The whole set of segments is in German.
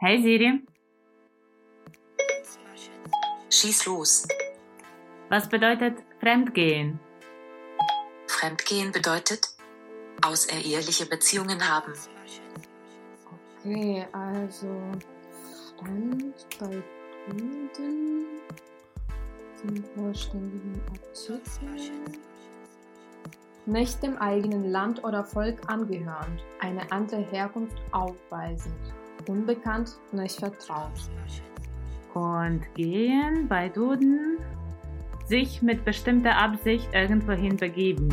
Hey Siri, Schieß los. was bedeutet Fremdgehen? Fremdgehen bedeutet außereheliche Beziehungen haben. Okay, also Fremd bei Kunden zum vollständigen Artikel. Nicht dem eigenen Land oder Volk angehörend, eine andere Herkunft aufweisend, unbekannt, nicht vertraut. Und gehen bei Duden sich mit bestimmter Absicht irgendwohin begeben.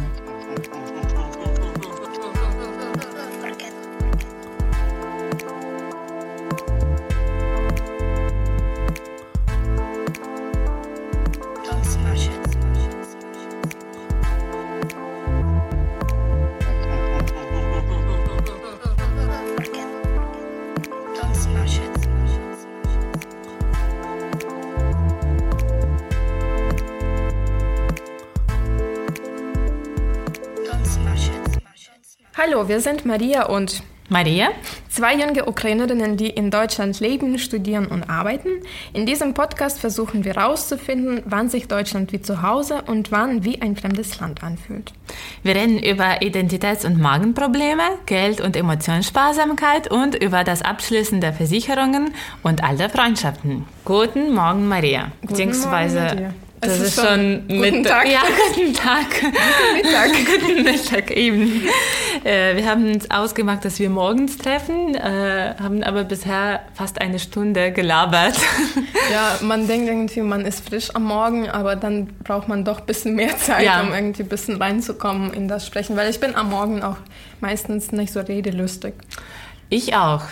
Hallo, wir sind Maria und Maria? Zwei junge Ukrainerinnen, die in Deutschland leben, studieren und arbeiten. In diesem Podcast versuchen wir herauszufinden, wann sich Deutschland wie zu Hause und wann wie ein fremdes Land anfühlt. Wir reden über Identitäts- und Magenprobleme, Geld- und Emotionssparsamkeit und über das Abschließen der Versicherungen und alter Freundschaften. Guten Morgen, Maria. Beziehungsweise, Morgen, Maria. Das Es ist, ist schon guten Tag. Ja, guten Tag. Guten Mittag. guten Mittag eben. Äh, wir haben uns ausgemacht, dass wir morgens treffen, äh, haben aber bisher fast eine Stunde gelabert. Ja, man denkt irgendwie, man ist frisch am Morgen, aber dann braucht man doch ein bisschen mehr Zeit, Ja. um irgendwie ein bisschen reinzukommen in das Sprechen, weil ich bin am Morgen auch meistens nicht so redelustig. Ich auch.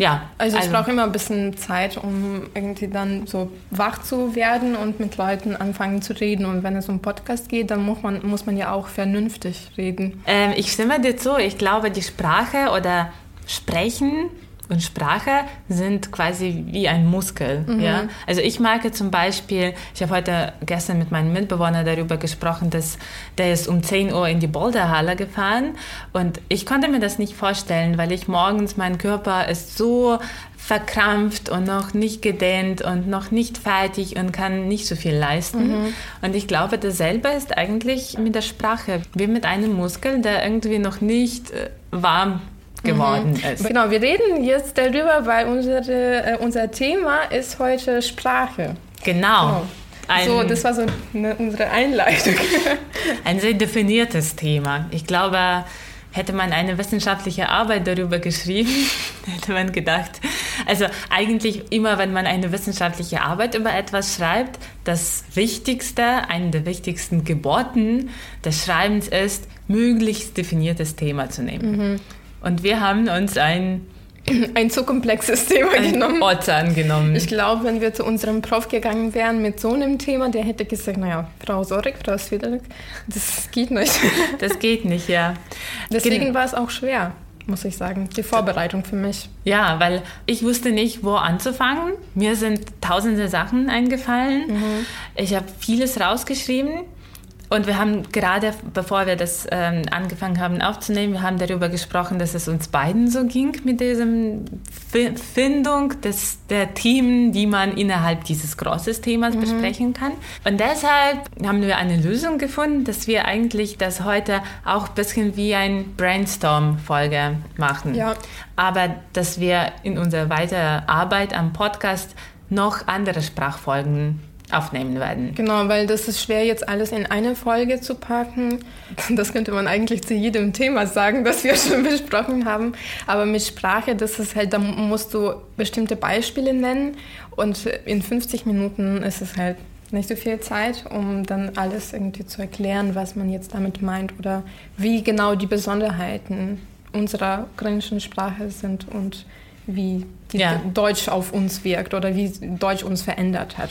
Ja. Also ich brauche immer ein bisschen Zeit, um irgendwie dann so wach zu werden und mit Leuten anfangen zu reden. Und wenn es um Podcast geht, dann muss man, muss man ja auch vernünftig reden. Ähm, ich stimme dir zu. Ich glaube, die Sprache oder Sprechen und Sprache sind quasi wie ein Muskel. Ja? Also ich merke zum Beispiel, ich habe heute gestern mit meinem Mitbewohner darüber gesprochen, dass der ist um 10 Uhr in die Boulderhalle gefahren und ich konnte mir das nicht vorstellen, weil ich morgens, mein Körper ist so verkrampft und noch nicht gedehnt und noch nicht fertig und kann nicht so viel leisten. Und ich glaube, dasselbe ist eigentlich mit der Sprache, wie mit einem Muskel, der irgendwie noch nicht äh, warm geworden ist. Genau, wir reden jetzt darüber, weil unsere, äh, unser Thema ist heute Sprache. Genau. Ein, so, das war so eine, unsere Einleitung. ein sehr definiertes Thema. Ich glaube, hätte man eine wissenschaftliche Arbeit darüber geschrieben, hätte man gedacht, also eigentlich immer, wenn man eine wissenschaftliche Arbeit über etwas schreibt, das Wichtigste, eine der wichtigsten Geboten des Schreibens ist, möglichst definiertes Thema zu nehmen. Und wir haben uns ein, Ein zu komplexes Thema ein genommen. Ort angenommen. Ich glaube, wenn wir zu unserem Prof gegangen wären mit so einem Thema, der hätte gesagt, naja, Frau Sorik, Frau Swiderek, das geht nicht. Das geht nicht, ja. Deswegen Gen- war es auch schwer, muss ich sagen, die Vorbereitung für mich. Ja, weil ich wusste nicht, wo anzufangen. Mir sind tausende Sachen eingefallen. Ich habe vieles rausgeschrieben. Und wir haben gerade, bevor wir das ähm, angefangen haben aufzunehmen, wir haben darüber gesprochen, dass es uns beiden so ging mit diesem Fi- Findung des, der Themen, die man innerhalb dieses großen Themas besprechen kann. Und deshalb haben wir eine Lösung gefunden, dass wir eigentlich das heute auch ein bisschen wie ein Brainstorm-Folge machen. Ja. Aber dass wir in unserer weiteren Arbeit am Podcast noch andere Sprachfolgen aufnehmen werden. Genau, weil das ist schwer, jetzt alles in eine Folge zu packen. Das könnte man eigentlich zu jedem Thema sagen, das wir schon besprochen haben. Aber mit Sprache, das ist halt, da musst du bestimmte Beispiele nennen und in 50 Minuten ist es halt nicht so viel Zeit, um dann alles irgendwie zu erklären, was man jetzt damit meint oder wie genau die Besonderheiten unserer ukrainischen Sprache sind und wie die Ja. Deutsch auf uns wirkt oder wie Deutsch uns verändert hat.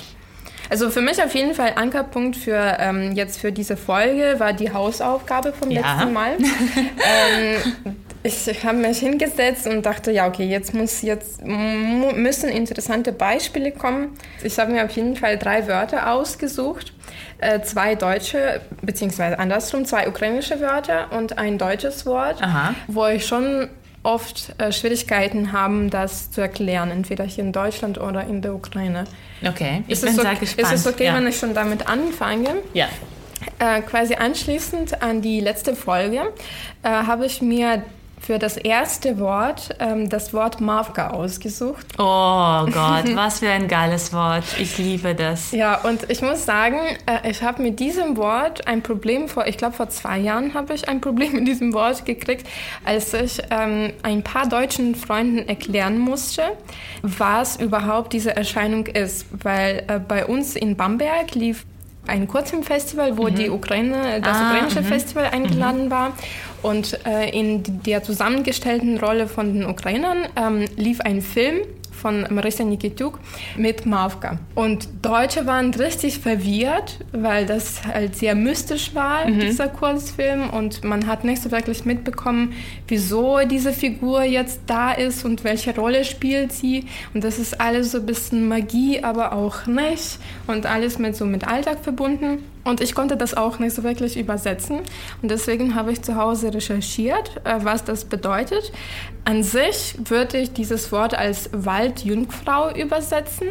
Also für mich auf jeden Fall Ankerpunkt für ähm, jetzt für diese Folge war die Hausaufgabe vom Ja. letzten Mal. ähm, ich habe mich hingesetzt und dachte, ja okay, jetzt muss jetzt müssen interessante Beispiele kommen. Ich habe mir auf jeden Fall drei Wörter ausgesucht, äh, zwei deutsche beziehungsweise andersrum zwei ukrainische Wörter und ein deutsches Wort, Aha. wo ich schon oft äh, Schwierigkeiten haben, das zu erklären, entweder hier in Deutschland oder in der Ukraine. Okay, ich ist bin es sehr gespannt. Ist es okay, ja. wenn ich schon damit anfange? Ja. Äh, quasi anschließend an die letzte Folge äh, habe ich mir für das erste Wort ähm, das Wort Mavka ausgesucht. Oh Gott, was für ein geiles Wort. Ich liebe das. Ja, und ich muss sagen, äh, ich habe mit diesem Wort ein Problem vor, ich glaube vor zwei Jahren habe ich ein Problem mit diesem Wort gekriegt, als ich ähm, ein paar deutschen Freunden erklären musste, was überhaupt diese Erscheinung ist. Weil äh, bei uns in Bamberg lief ein Kurzfilmfestival, wo die Ukraine, das Ah, ukrainische mhm. Festival eingeladen war. Und äh, in der zusammengestellten Rolle von den Ukrainern ähm, lief ein Film von Marissa Nikituk mit Mavka. Und Deutsche waren richtig verwirrt, weil das halt sehr mystisch war, dieser Kurzfilm. Und man hat nicht so wirklich mitbekommen, wieso diese Figur jetzt da ist und welche Rolle spielt sie. Und das ist alles so ein bisschen Magie, aber auch nicht. Und alles mit so mit Alltag verbunden. Und ich konnte das auch nicht so wirklich übersetzen. Und deswegen habe ich zu Hause recherchiert, äh, was das bedeutet. An sich würde ich dieses Wort als Waldjungfrau übersetzen.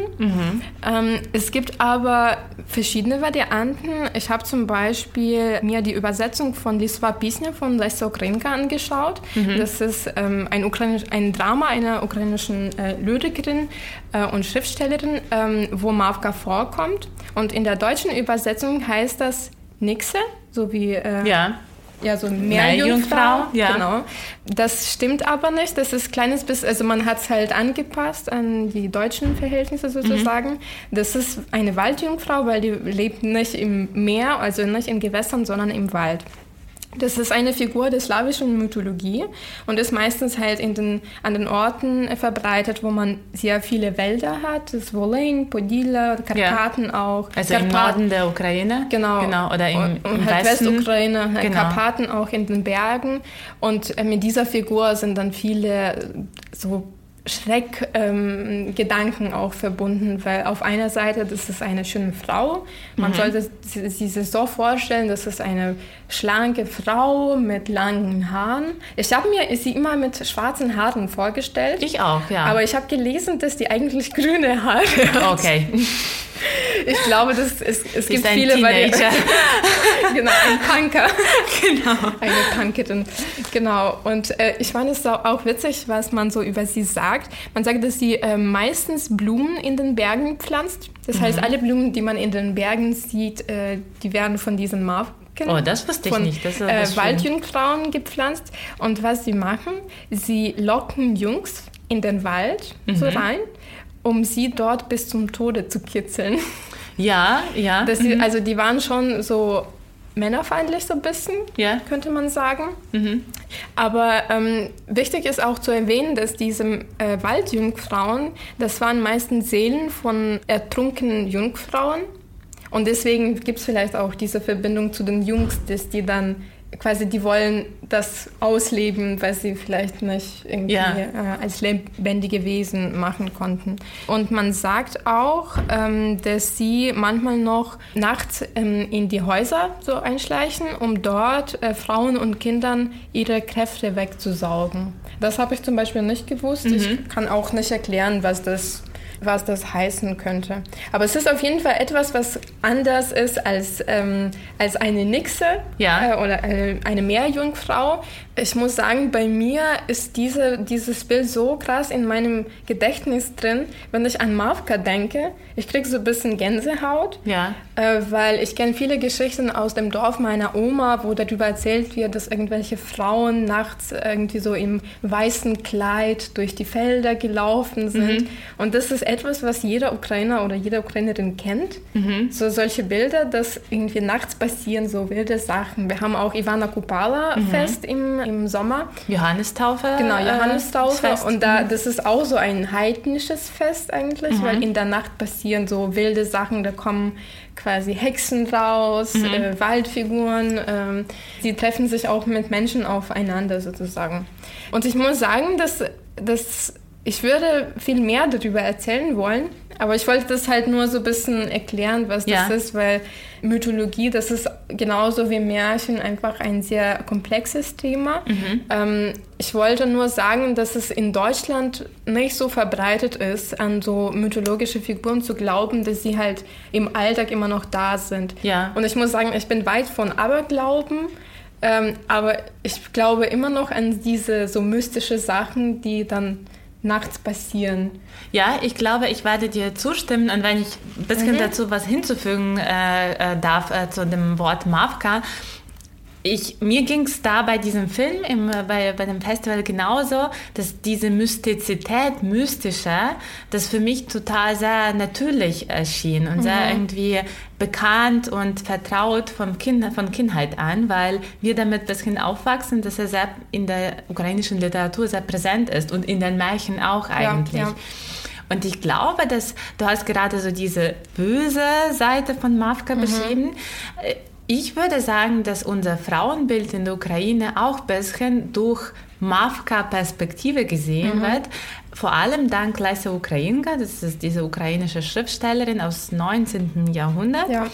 Ähm, es gibt aber verschiedene Varianten. Ich habe zum Beispiel mir die Übersetzung von Liswa Pisnia von Lesa Ukrenka angeschaut. Das ist ähm, ein, ukrainisch, ein Drama einer ukrainischen äh, Lyrikerin äh, und Schriftstellerin, ähm, wo Mavka vorkommt. Und in der deutschen Übersetzung heißt das Nixe, so wie äh, Ja. ja, so Meerjungfrau, Meerjungfrau. ja. Genau. Das stimmt aber nicht. Das ist kleines bisschen, also man hat es halt angepasst an die deutschen Verhältnisse sozusagen. Das ist eine Waldjungfrau, weil die lebt nicht im Meer, also nicht in Gewässern, sondern im Wald. Das ist eine Figur der slawischen Mythologie und ist meistens halt in den, an den Orten verbreitet, wo man sehr viele Wälder hat. Das Volyn, Podila, Karpaten auch. Also im Karpaten- Norden der Ukraine. Genau. Genau. Oder im, und, und im halt Westen. Westukraine, halt Genau. Karpaten auch in den Bergen. Und äh, mit dieser Figur sind dann viele so Schreckgedanken ähm, auch verbunden, weil auf einer Seite, das ist eine schöne Frau. Mhm. Man sollte sie, sie sich so vorstellen, das ist eine schlanke Frau mit langen Haaren. Ich habe mir sie immer mit schwarzen Haaren vorgestellt. Ich auch, ja. Aber ich habe gelesen, dass die eigentlich grüne Haare hat. okay. Ich glaube, das ist, es Sie gibt ist ein viele. Teenager. genau, ein Punker. genau. Eine Punkerin. Genau. Und äh, ich fand es auch- witzig, was man so über sie sagt. Man sagt, dass sie äh, meistens Blumen in den Bergen pflanzt. Das heißt, alle Blumen, die man in den Bergen sieht, äh, die werden von diesen Marken Oh, das wusste ich von, nicht. Das ist äh. Waldjungfrauen gepflanzt. Und was sie machen, sie locken Jungs in den Wald so Mhm. rein, um sie dort bis zum Tode zu kitzeln. Ja, ja. Das die, also die waren schon so männerfeindlich so ein bisschen, Ja. könnte man sagen. Mhm. Aber ähm, wichtig ist auch zu erwähnen, dass diese äh, Waldjungfrauen, das waren meistens Seelen von ertrunkenen Jungfrauen. Und deswegen gibt es vielleicht auch diese Verbindung zu den Jungs, dass die dann quasi, die wollen das ausleben, weil sie vielleicht nicht irgendwie Ja. äh, als lebendige Wesen machen konnten. Und man sagt auch, ähm, dass sie manchmal noch nachts ähm, in die Häuser so einschleichen, um dort äh, Frauen und Kindern ihre Kräfte wegzusaugen. Das habe ich zum Beispiel nicht gewusst. Ich kann auch nicht erklären, was das was das heißen könnte. Aber es ist auf jeden Fall etwas, was anders ist als, ähm, als eine Nixe Ja. äh, oder äh, eine Meerjungfrau. Ich muss sagen, bei mir ist diese, dieses Bild so krass in meinem Gedächtnis drin, wenn ich an Mavka denke. Ich kriege so ein bisschen Gänsehaut. Ja. Äh, weil ich kenne viele Geschichten aus dem Dorf meiner Oma, wo darüber erzählt wird, dass irgendwelche Frauen nachts irgendwie so im weißen Kleid durch die Felder gelaufen sind. Und das ist etwas, was jeder Ukrainer oder jede Ukrainerin kennt. So solche Bilder, dass irgendwie nachts passieren so wilde Sachen. Wir haben auch Ivana Kupala Fest im, im Sommer. Johannistaufe. Genau, äh, Johannistaufe. Fest. und da, das ist auch so ein heidnisches Fest eigentlich, weil in der Nacht passieren so wilde Sachen. Da kommen quasi Hexen raus, äh, Waldfiguren. Ähm, sie treffen sich auch mit Menschen aufeinander sozusagen. Und ich muss sagen, dass, dass ich würde viel mehr darüber erzählen wollen, Aber ich wollte das halt nur so ein bisschen erklären, was Ja. das ist, weil Mythologie, das ist genauso wie Märchen einfach ein sehr komplexes Thema. Mhm. Ähm, ich wollte nur sagen, dass es in Deutschland nicht so verbreitet ist, an so mythologische Figuren zu glauben, dass sie halt im Alltag immer noch da sind. Ja. Und ich muss sagen, ich bin weit von Aberglauben. Ähm, aber ich glaube immer noch an diese so mystische Sachen, die dann nachts passieren. Ja, ich glaube, ich werde dir zustimmen und wenn ich ein bisschen dazu was hinzufügen äh, äh, darf äh, zu dem Wort Mavka. Ich, mir ging es da bei diesem Film, im, bei, bei dem Festival genauso, dass diese Mystizität, mystische, das für mich total sehr natürlich erschien und sehr irgendwie bekannt und vertraut vom kind, von Kindheit an, weil wir damit ein bisschen aufwachsen, dass er sehr in der ukrainischen Literatur sehr präsent ist und in den Märchen auch eigentlich. ja. Und ich glaube, dass du hast gerade so diese böse Seite von Mavka beschrieben. Ich würde sagen, dass unser Frauenbild in der Ukraine auch ein bisschen durch Mavka-Perspektive gesehen wird. Vor allem dank Lesa Ukrainka, das ist diese ukrainische Schriftstellerin aus 19. Jahrhundert. Ja.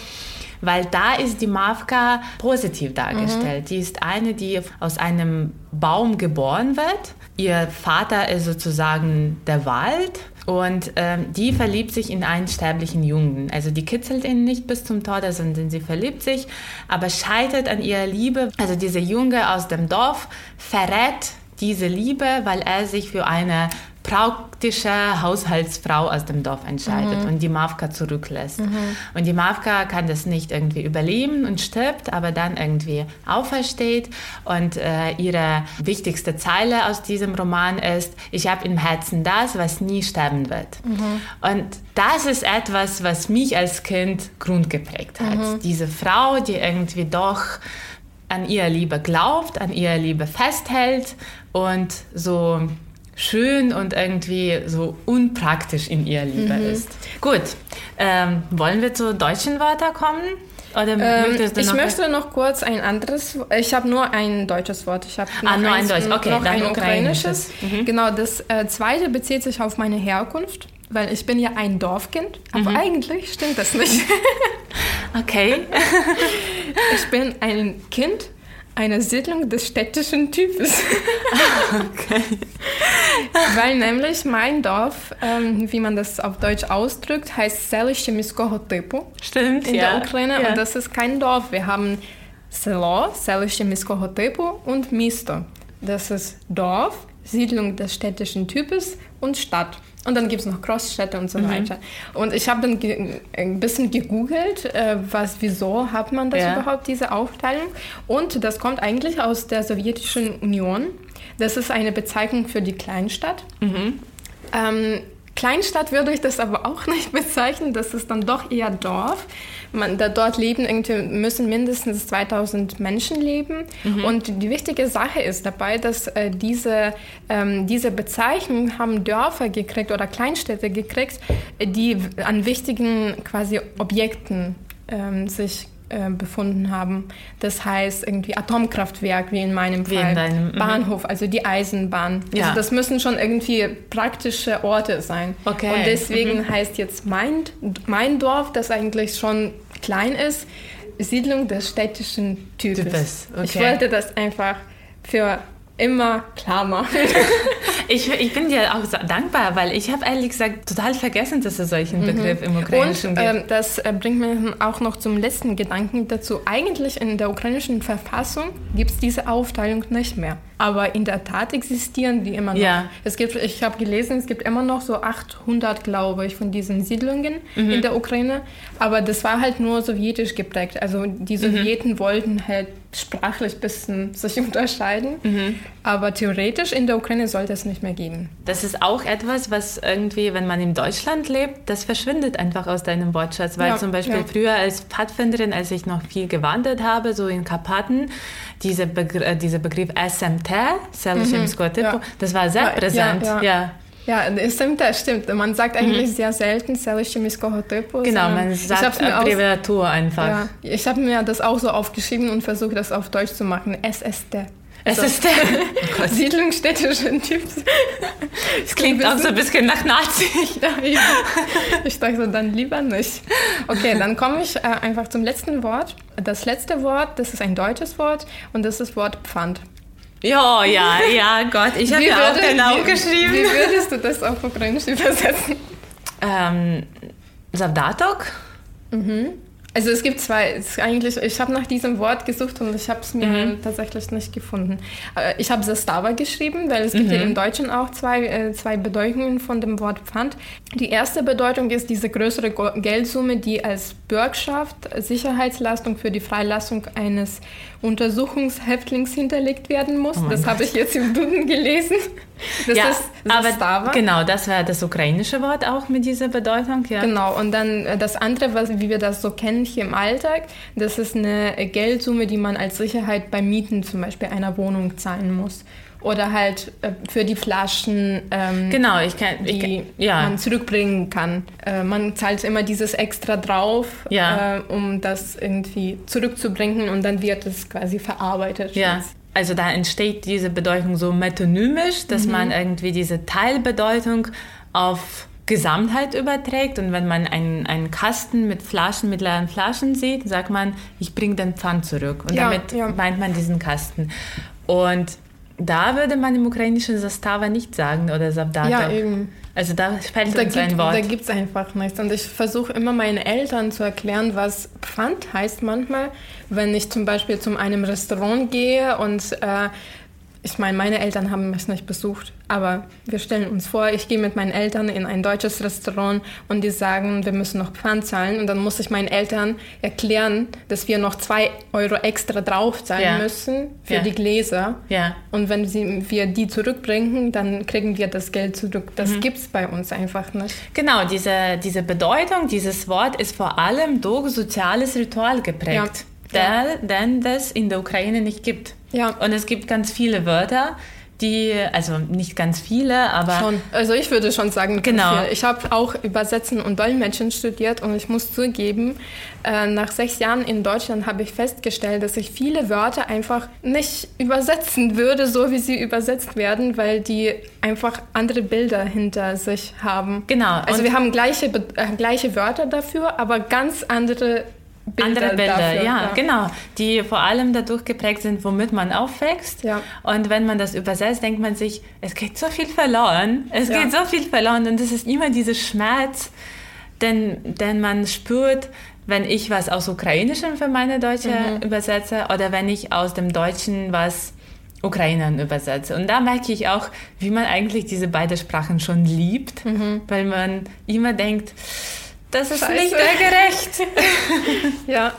Weil da ist die Mavka positiv dargestellt. Die ist eine, die aus einem Baum geboren wird. Ihr Vater ist sozusagen der Wald und ähm, die verliebt sich in einen sterblichen Jungen. Also die kitzelt ihn nicht bis zum Tode, sondern sie verliebt sich, aber scheitert an ihrer Liebe. Also dieser Junge aus dem Dorf verrät diese Liebe, weil er sich für eine praktische Haushaltsfrau aus dem Dorf entscheidet und die Mavka zurücklässt. Und die Mavka kann das nicht irgendwie überleben und stirbt, aber dann irgendwie aufersteht. Und äh, ihre wichtigste Zeile aus diesem Roman ist, ich habe im Herzen das, was nie sterben wird. Und das ist etwas, was mich als Kind grundgeprägt hat. Diese Frau, die irgendwie doch an ihre Liebe glaubt, an ihre Liebe festhält und so schön und irgendwie so unpraktisch in ihrer Liebe ist. Gut, ähm, wollen wir zu deutschen Wörtern kommen? Oder Ähm, ich möchte noch kurz ein anderes, ich habe nur ein deutsches Wort. Ich habe Ah, nur ein Deutsch. Okay, noch dann ein ukrainisches. ukrainisches. Genau, das äh, zweite bezieht sich auf meine Herkunft, weil ich bin ja ein Dorfkind, aber Mhm. eigentlich stimmt das nicht. Okay. Ich bin ein Kind eine Siedlung des städtischen Types. Ah, okay. Weil nämlich mein Dorf, ähm, wie man das auf Deutsch ausdrückt, heißt Selo Chemiskoho Typu. Stimmt, In ja. der Ukraine. Ja. Und das ist kein Dorf. Wir haben Selo, Selo Chemiskoho und Misto. Das ist Dorf, Siedlung des städtischen Types und Stadt. Und dann gibt es noch Großstädte und so Mhm. weiter. Und ich habe dann ein bisschen gegoogelt, äh, was, wieso hat man das Ja. überhaupt, diese Aufteilung. Und das kommt eigentlich aus der Sowjetischen Union. Das ist eine Bezeichnung für die Kleinstadt. Ähm, Kleinstadt würde ich das aber auch nicht bezeichnen. Das ist dann doch eher Dorf. Man, da dort leben irgendwie müssen mindestens 2000 Menschen leben. Und die wichtige Sache ist dabei, dass äh, diese, ähm, diese Bezeichnung haben Dörfer gekriegt oder Kleinstädte gekriegt, die an wichtigen quasi Objekten ähm, sich äh, befunden haben. Das heißt irgendwie Atomkraftwerk, wie in meinem Wie in Fall, deinem, mhm. Bahnhof, also die Eisenbahn. Ja. Also das müssen schon irgendwie praktische Orte sein. Okay. Und deswegen heißt jetzt mein, mein Dorf, das eigentlich schon klein ist, Siedlung des städtischen Types. Types, Ich okay. wollte das einfach für immer klar machen. Ich, ich bin dir auch so dankbar, weil ich habe ehrlich gesagt total vergessen, dass es solchen Begriff im Und Ukrainischen gibt. ähm, das äh, bringt mich auch noch zum letzten Gedanken dazu. Eigentlich in der ukrainischen Verfassung gibt es diese Aufteilung nicht mehr. Aber in der Tat existieren die immer noch. Ja. Es gibt, ich habe gelesen, es gibt immer noch so 800, glaube ich, von diesen Siedlungen Mhm. in der Ukraine. Aber das war halt nur sowjetisch geprägt. Also Mhm. die Sowjeten wollten halt sprachlich ein bisschen sich unterscheiden. Mhm. Aber theoretisch in der Ukraine sollte es nicht mehr geben. Das ist auch etwas, was irgendwie, wenn man in Deutschland lebt, das verschwindet einfach aus deinem Wortschatz. Weil Ja, zum Beispiel ja. früher als Pfadfinderin, als ich noch viel gewandert habe, so in Karpaten, diese Begr äh, dieser Begriff SMT, Mhm, ja. das war sehr präsent. ja, ja, stimmt, das stimmt. Man sagt eigentlich mhm. sehr selten selische Miskohotypus. Genau, man sagt Abreviatur einfach. Ja, ich habe mir das auch so aufgeschrieben und versuche das auf Deutsch zu machen. SST. Es so. ist der oh Siedlungsstädtischen Typs. Es klingt auch so ein bisschen nach Nazi. ich dachte so, dann lieber nicht. Okay, dann komme ich äh, einfach zum letzten Wort. Das letzte Wort, das ist ein deutsches Wort und das ist das Wort Pfand. Ja, ja, ja, Gott, ich habe ja auch genau geschrieben. Wie würdest du das auf Ukrainisch übersetzen? Ähm, Zavdatok? Also es gibt zwei, es eigentlich, ich habe nach diesem Wort gesucht und ich habe es mir Mhm. tatsächlich nicht gefunden. Ich habe Zastava geschrieben, weil es gibt Mhm. ja im Deutschen auch zwei, äh, zwei Bedeutungen von dem Wort Pfand. Die erste Bedeutung ist diese größere Geldsumme, die als Bürgschaft, Sicherheitsleistung für die Freilassung eines Untersuchungshäftlings hinterlegt werden muss. das habe ich jetzt im Duden gelesen. Das Oh ja, ist aber Zastava. genau, das wäre das ukrainische Wort auch mit dieser Bedeutung. Ja. Genau, und dann äh, das andere, was, wie wir das so kennen hier im Alltag, das ist eine Geldsumme, die man als Sicherheit beim Mieten zum Beispiel einer Wohnung zahlen muss. Oder halt äh, für die Flaschen, ähm, Genau, ich kann, ich die kann ja. man zurückbringen kann. Äh, man zahlt immer dieses extra drauf, Ja. äh, um das irgendwie zurückzubringen und dann wird es quasi verarbeitet. Ja, also da entsteht diese Bedeutung so metonymisch, dass man irgendwie diese Teilbedeutung auf Gesamtheit überträgt. Und wenn man einen, einen Kasten mit Flaschen, mit leeren Flaschen sieht, sagt man, ich bringe den Pfand zurück. Und Ja, damit ja. meint man diesen Kasten. Und da würde man im ukrainischen Zastava nicht sagen oder Zabdato. Ja, eben. Also da fällt Da uns ein gibt Wort. es einfach nichts. Und ich versuche immer meinen Eltern zu erklären, was Pfand heißt manchmal, wenn ich zum Beispiel zu einem Restaurant gehe und äh, ich meine, meine Eltern haben mich nicht besucht, aber wir stellen uns vor, ich gehe mit meinen Eltern in ein deutsches Restaurant und die sagen, wir müssen noch Pfand zahlen und dann muss ich meinen Eltern erklären, dass wir noch zwei Euro extra draufzahlen Ja. müssen für Ja. die Gläser. ja. Und wenn sie, wir die zurückbringen, dann kriegen wir das Geld zurück. Das gibt's bei uns einfach nicht. Genau, diese, diese Bedeutung, dieses Wort ist vor allem durch soziales Ritual geprägt, Ja. Der, denn das in der Ukraine nicht gibt. Ja. Und es gibt ganz viele Wörter, die, also nicht ganz viele, aber Schon. Also ich würde schon sagen, Genau. viel. Ich habe auch Übersetzen und Dolmetschen studiert und ich muss zugeben, äh, nach sechs Jahren in Deutschland habe ich festgestellt, dass ich viele Wörter einfach nicht übersetzen würde, so wie sie übersetzt werden, weil die einfach andere Bilder hinter sich haben. Genau. Also wir haben gleiche, äh, gleiche Wörter dafür, aber ganz andere Bilder andere Bilder, dafür. ja, genau, die vor allem dadurch geprägt sind, womit man aufwächst. Ja. Und wenn man das übersetzt, denkt man sich, es geht so viel verloren, es Ja. geht so viel verloren und es ist immer dieser Schmerz, den, den man spürt, wenn ich was aus Ukrainischem für meine Deutsche Mhm. übersetze oder wenn ich aus dem Deutschen was Ukrainern übersetze. Und da merke ich auch, wie man eigentlich diese beiden Sprachen schon liebt, Mhm. weil man immer denkt, das ist Scheiße. nicht mehr gerecht. Ja.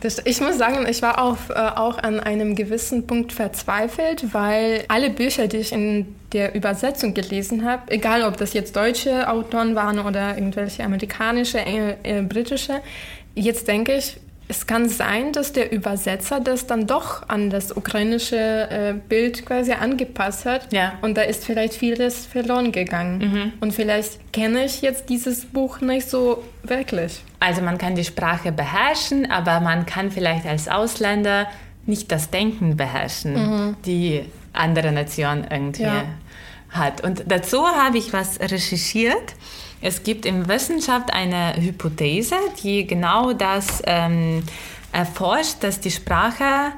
Das, ich muss sagen, ich war auch, äh, auch an einem gewissen Punkt verzweifelt, weil alle Bücher, die ich in der Übersetzung gelesen habe, egal ob das jetzt deutsche Autoren waren oder irgendwelche amerikanische, äh, äh, britische, jetzt denke ich, es kann sein, dass der Übersetzer das dann doch an das ukrainische äh, Bild quasi angepasst hat. Ja. Und da ist vielleicht vieles verloren gegangen. Und vielleicht kenne ich jetzt dieses Buch nicht so wirklich. Also man kann die Sprache beherrschen, aber man kann vielleicht als Ausländer nicht das Denken beherrschen, die andere Nation irgendwie Ja. hat. Und dazu habe ich was recherchiert. Es gibt in Wissenschaft eine Hypothese, die genau das ähm, erforscht, dass die Sprache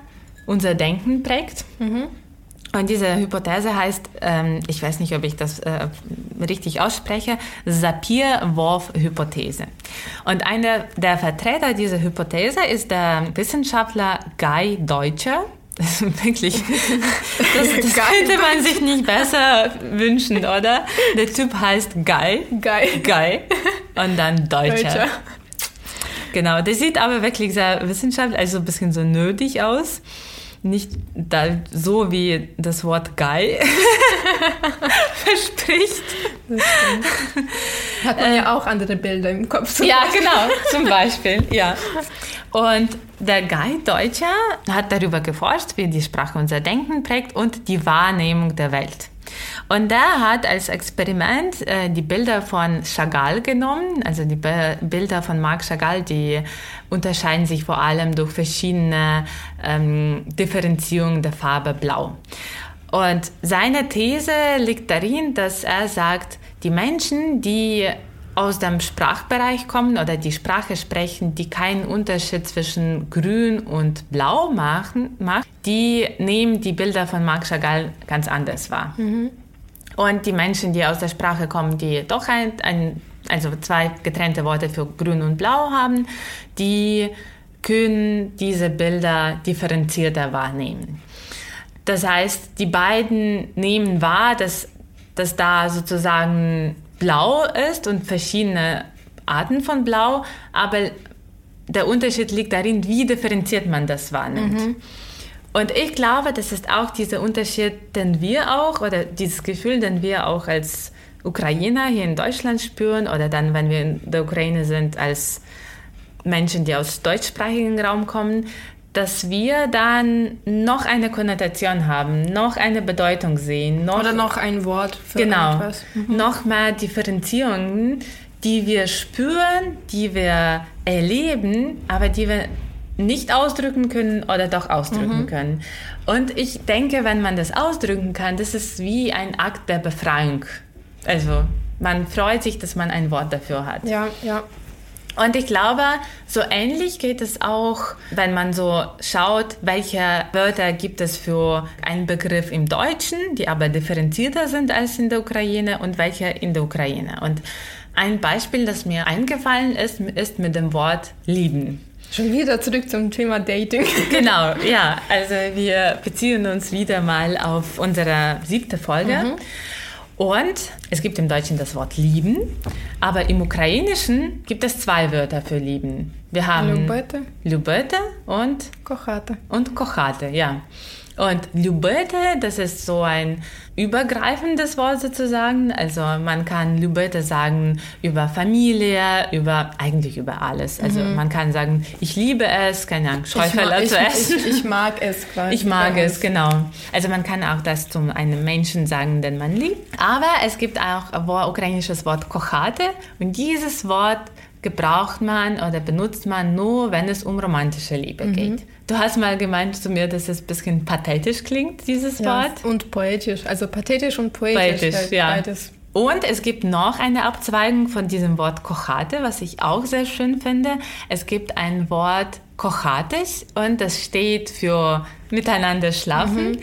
unser Denken prägt. Und diese Hypothese heißt, ähm, ich weiß nicht, ob ich das äh, richtig ausspreche, Sapir-Whorf-Hypothese. Und einer der Vertreter dieser Hypothese ist der Wissenschaftler Guy Deutscher. Das ist wirklich, das, das könnte man sich nicht besser wünschen, oder? Der Typ heißt Guy. Geil. Guy. Und dann Deutscher. Deutscher. Genau, der sieht aber wirklich sehr wissenschaftlich, also ein bisschen so nötig aus. Nicht da, so wie das Wort Guy verspricht. Hat man ja auch andere Bilder im Kopf. Ja, genau, zum Beispiel, ja. Und der Guy Deutscher hat darüber geforscht, wie die Sprache unser Denken prägt und die Wahrnehmung der Welt. Und der hat als Experiment äh, die Bilder von Chagall genommen, also die Be Bilder von Marc Chagall, die unterscheiden sich vor allem durch verschiedene ähm, Differenzierungen der Farbe Blau. Und seine These liegt darin, dass er sagt, die Menschen, die aus dem Sprachbereich kommen oder die Sprache sprechen, die keinen Unterschied zwischen grün und blau machen, macht, die nehmen die Bilder von Marc Chagall ganz anders wahr. Mhm. Und die Menschen, die aus der Sprache kommen, die doch ein, ein, also zwei getrennte Worte für grün und blau haben, die können diese Bilder differenzierter wahrnehmen. Das heißt, die beiden nehmen wahr, dass, dass da sozusagen blau ist und verschiedene Arten von Blau, aber der Unterschied liegt darin, wie differenziert man das wahrnimmt. Mhm. Und ich glaube, das ist auch dieser Unterschied, den wir auch, oder dieses Gefühl, den wir auch als Ukrainer hier in Deutschland spüren, oder dann, wenn wir in der Ukraine sind, als Menschen, die aus deutschsprachigen Raum kommen, dass wir dann noch eine Konnotation haben, noch eine Bedeutung sehen. Noch, Oder noch ein Wort für genau, etwas. Mhm. Noch mehr Differenzierungen, die wir spüren, die wir erleben, aber die wir nicht ausdrücken können oder doch ausdrücken mhm. können. Und ich denke, wenn man das ausdrücken kann, das ist wie ein Akt der Befreiung. Also man freut sich, dass man ein Wort dafür hat. Ja, ja. Und ich glaube, so ähnlich geht es auch, wenn man so schaut, welche Wörter gibt es für einen Begriff im Deutschen, die aber differenzierter sind als in der Ukraine und welche in der Ukraine. Und ein Beispiel, das mir eingefallen ist, ist mit dem Wort lieben. Schon wieder zurück zum Thema Dating. Genau, ja. Also wir beziehen uns wieder mal auf unsere siebte Folge. Mhm. Und es gibt im Deutschen das Wort lieben, aber im Ukrainischen gibt es zwei Wörter für lieben. Wir haben Lubete, Lubete und Kochate. Und Kochate, ja. Und Lubete, das ist so ein übergreifendes Wort sozusagen. Also man kann Lubete sagen über Familie, über eigentlich über alles. Also mhm. man kann sagen, ich liebe es, keine Ahnung, Schäuferler zu essen. Ich, ich, mag es quasi. Ich mag es, genau. Also man kann auch das zu einem Menschen sagen, den man liebt. Aber es gibt auch ein ukrainisches Wort Kochate und dieses Wort gebraucht man oder benutzt man nur, wenn es um romantische Liebe mhm. geht. Du hast mal gemeint zu mir, dass es ein bisschen pathetisch klingt, dieses ja, Wort. Und poetisch, also pathetisch und poetisch. Poetisch, halt ja. Beides. Und es gibt noch eine Abzweigung von diesem Wort Kochate, was ich auch sehr schön finde. Es gibt ein Wort Kochates und das steht für miteinander schlafen. Mhm.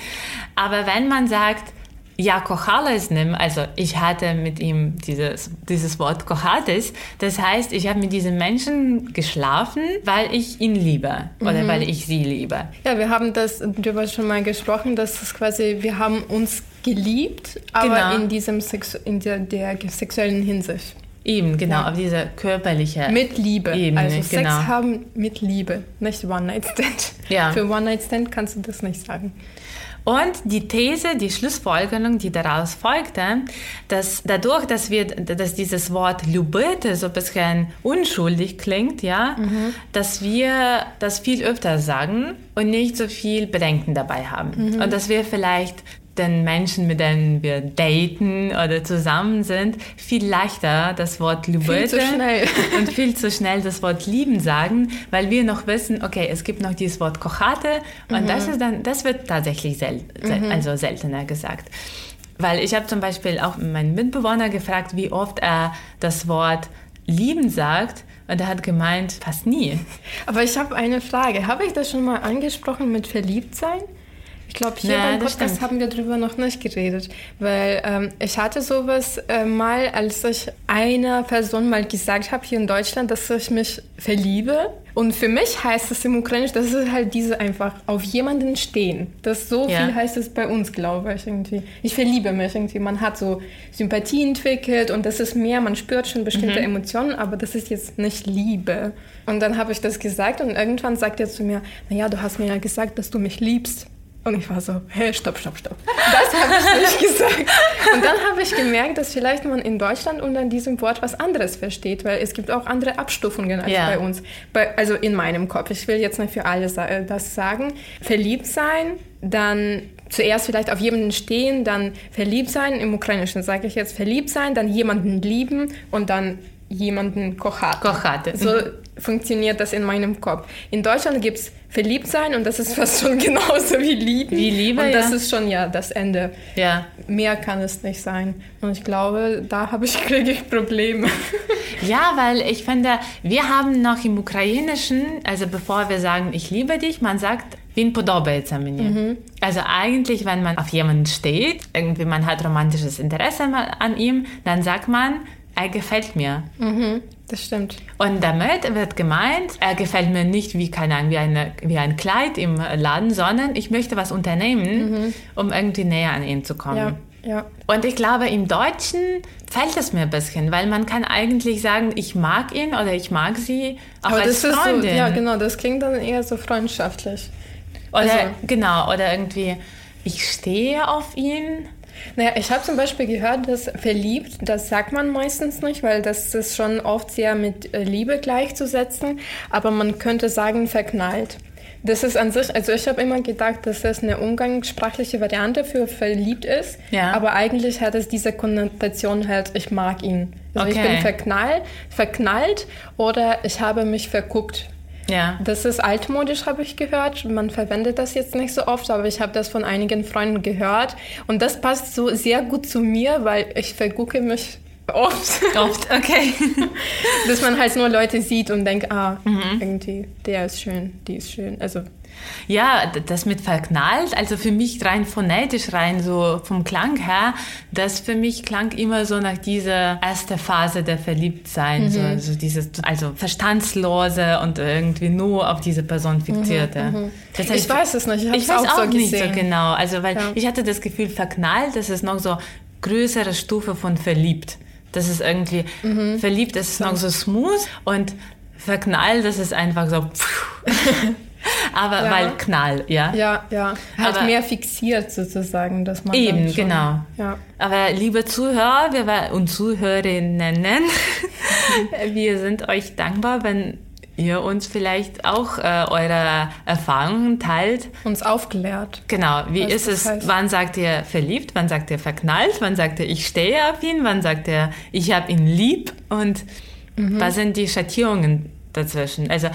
Aber wenn man sagt, ja, Kochales nehmen, also ich hatte mit ihm dieses, dieses Wort Kochates, das heißt, ich habe mit diesem Menschen geschlafen, weil ich ihn liebe oder mhm. weil ich sie liebe. Ja, wir haben das darüber schon mal gesprochen, dass es quasi, wir haben uns geliebt, aber genau. in diesem Sex, in der, der sexuellen Hinsicht. Eben, genau, ja. auf diese körperliche Mit Liebe. Ebene, also Sex genau. haben mit Liebe, nicht One-Night-Stand. Ja. Für One-Night-Stand kannst du das nicht sagen. Und die These, die Schlussfolgerung, die daraus folgte, dass dadurch, dass wir, dass dieses Wort Lubete so ein bisschen unschuldig klingt, ja, mhm. dass wir das viel öfter sagen und nicht so viel Bedenken dabei haben. Mhm. Und dass wir vielleicht den Menschen, mit denen wir daten oder zusammen sind, viel leichter das Wort Lubete und viel zu schnell das Wort lieben sagen, weil wir noch wissen, okay, es gibt noch dieses Wort Kochate und mhm. das ist dann, das wird tatsächlich sel mhm. also seltener gesagt. Weil ich habe zum Beispiel auch meinen Mitbewohner gefragt, wie oft er das Wort lieben sagt und er hat gemeint, fast nie. Aber ich habe eine Frage. Habe ich das schon mal angesprochen mit Verliebtsein? Ich glaube, hier ja, beim Podcast haben wir darüber noch nicht geredet, weil ähm, ich hatte sowas äh, mal, als ich einer Person mal gesagt habe hier in Deutschland, dass ich mich verliebe. Und für mich heißt es im Ukrainisch, das ist halt diese einfach auf jemanden stehen. Das so ja. viel heißt es bei uns, glaube ich irgendwie. Ich verliebe mich irgendwie. Man hat so Sympathie entwickelt und das ist mehr, man spürt schon bestimmte mhm. Emotionen, aber das ist jetzt nicht Liebe. Und dann habe ich das gesagt und irgendwann sagt er zu mir, naja, du hast mir ja gesagt, dass du mich liebst. Und ich war so, hey, stopp, stopp, stopp. Das habe ich nicht gesagt. Und dann habe ich gemerkt, dass vielleicht man in Deutschland unter diesem Wort was anderes versteht, weil es gibt auch andere Abstufungen als ja. bei uns. Bei, also in meinem Kopf. Ich will jetzt nicht für alle das sagen. Verliebt sein, dann zuerst vielleicht auf jemanden stehen, dann verliebt sein, im Ukrainischen sage ich jetzt verliebt sein, dann jemanden lieben und dann jemanden kochate. Kochate. So funktioniert das in meinem Kopf. In Deutschland gibt es verliebt sein und das ist fast schon genauso wie lieben. Wie Liebe, Und das ja. ist schon ja das Ende. Ja. Mehr kann es nicht sein. Und ich glaube, da habe ich, kriege ich Probleme. Ja, weil ich finde, wir haben noch im Ukrainischen, also bevor wir sagen, ich liebe dich, man sagt, він подобається мені. Also eigentlich, wenn man auf jemanden steht, irgendwie man hat romantisches Interesse an ihm, dann sagt man, er gefällt mir. Das stimmt. Und damit wird gemeint, er gefällt mir nicht wie, keine Ahnung, wie, eine, wie ein Kleid im Laden, sondern ich möchte was unternehmen, um irgendwie näher an ihn zu kommen. Ja, ja. Und ich glaube, im Deutschen fällt es mir ein bisschen, weil man kann eigentlich sagen, ich mag ihn oder ich mag sie auch Aber als das ist so, Freundin. ja genau, das klingt dann eher so freundschaftlich. Oder also- genau, oder irgendwie, ich stehe auf ihn. Naja, ich habe zum Beispiel gehört, dass verliebt, das sagt man meistens nicht, weil das ist schon oft sehr mit äh, Liebe gleichzusetzen, aber man könnte sagen verknallt. Das ist an sich, also ich habe immer gedacht, dass das eine umgangssprachliche Variante für verliebt ist, Ja. aber eigentlich hat es diese Konnotation halt, ich mag ihn. Also ich Okay. bin verknallt, verknallt oder ich habe mich verguckt. Ja. Das ist altmodisch, habe ich gehört. Man verwendet das jetzt nicht so oft, aber ich habe das von einigen Freunden gehört. Und das passt so sehr gut zu mir, weil ich vergucke mich oft, Oft, okay. dass man halt nur Leute sieht und denkt, ah, Mhm. irgendwie, der ist schön, die ist schön. Also, Ja, das mit verknallt, also für mich rein phonetisch, rein so vom Klang her, das für mich klang immer so nach dieser erste Phase der Verliebtsein, so, so dieses, also verstandslose und irgendwie nur auf diese Person fixierte. Das heißt, ich weiß es nicht, ich ich es weiß auch, auch, so nicht gesehen. so genau, also weil Ja. ich hatte das Gefühl, verknallt, das ist noch so größere Stufe von verliebt. Das ist irgendwie, Mhm. verliebt, das ist noch so smooth und verknallt, das ist einfach so, aber Ja. weil Knall, ja. Ja, ja, halt Aber- mehr fixiert sozusagen, dass man Eben, schon, genau. Ja. Aber liebe Zuhörer wir, und Zuhörerinnen, wir sind euch dankbar, wenn ihr uns vielleicht auch äh, eure Erfahrungen teilt. Uns aufklärt. Genau, wie ist es, heißt. wann sagt ihr verliebt, wann sagt ihr verknallt, wann sagt ihr ich stehe auf ihn, wann sagt ihr ich habe ihn lieb und Mhm. was sind die Schattierungen dazwischen? Also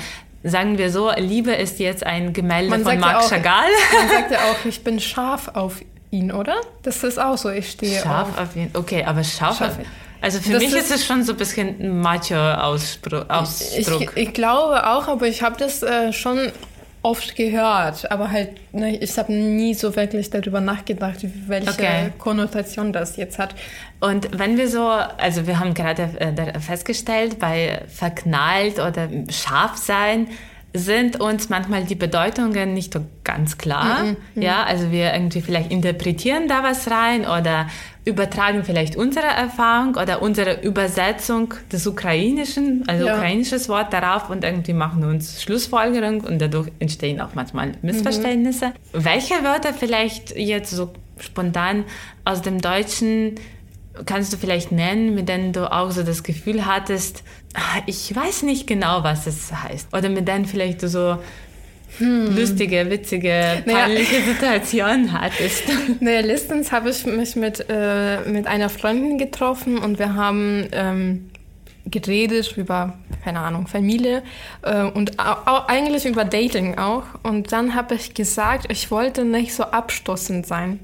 sagen wir so, Liebe ist jetzt ein Gemälde Man von sagt ja Marc auch- Chagall. Man sagt ja auch, ich bin scharf auf ihn, oder? Das ist auch so, ich stehe Scharf auf. auf ihn. Okay, aber scharf, Scharf. auf Also für Das mich ist ist- es schon so ein bisschen ein Macho-Ausdruck. Ich, ich glaube auch, aber ich habe das äh, schon oft gehört, aber halt, ne, ich habe nie so wirklich darüber nachgedacht, welche Okay. Konnotation das jetzt hat. Und wenn wir so, also wir haben gerade äh, festgestellt, bei verknallt oder scharf sein sind uns manchmal die Bedeutungen nicht so ganz klar. Ja, also wir irgendwie vielleicht interpretieren da was rein oder übertragen vielleicht unsere Erfahrung oder unsere Übersetzung des Ukrainischen, also Ja. ukrainisches Wort darauf und irgendwie machen uns Schlussfolgerung und dadurch entstehen auch manchmal Missverständnisse. Welche Wörter vielleicht jetzt so spontan aus dem Deutschen kannst du vielleicht nennen, mit denen du auch so das Gefühl hattest, ah, ich weiß nicht genau, was es heißt. Oder mit denen vielleicht du so lustige, witzige, Naja. peinliche Situationen hattest. Naja, letztens habe ich mich mit, äh, mit einer Freundin getroffen und wir haben ähm, geredet über, keine Ahnung, Familie äh, und au au eigentlich über Dating auch. Und dann habe ich gesagt, ich wollte nicht so abstoßend sein.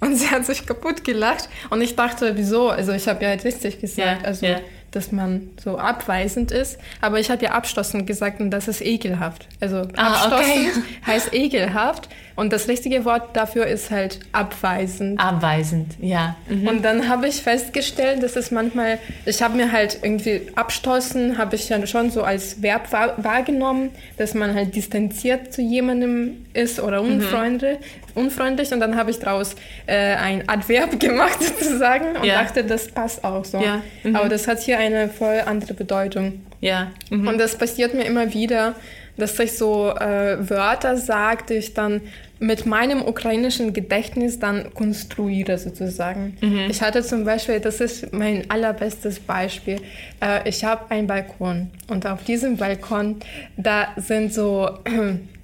Und sie hat sich kaputt gelacht und ich dachte, wieso? Also ich habe ja halt richtig gesagt, Ja, also ja. Dass man so abweisend ist. Aber ich habe ja abstoßend gesagt und das ist ekelhaft. Also Ah, okay. abstoßend heißt ekelhaft und das richtige Wort dafür ist halt abweisend. Abweisend, ja. Mhm. Und dann habe ich festgestellt, dass es manchmal, ich habe mir halt irgendwie abstoßen, habe ich ja schon so als Verb wahr, wahrgenommen, dass man halt distanziert zu jemandem ist oder Mhm. unfreundlich. unfreundlich. Und dann habe ich daraus äh, ein Adverb gemacht sozusagen und Ja. dachte, das passt auch so. Ja, mhm. Aber das hat hier eine voll andere Bedeutung. Ja. Mhm. Und das passiert mir immer wieder, dass ich so äh, Wörter sage, die ich dann mit meinem ukrainischen Gedächtnis dann konstruiere sozusagen. Ich hatte zum Beispiel, das ist mein allerbestes Beispiel, äh, ich habe einen Balkon und auf diesem Balkon, da sind so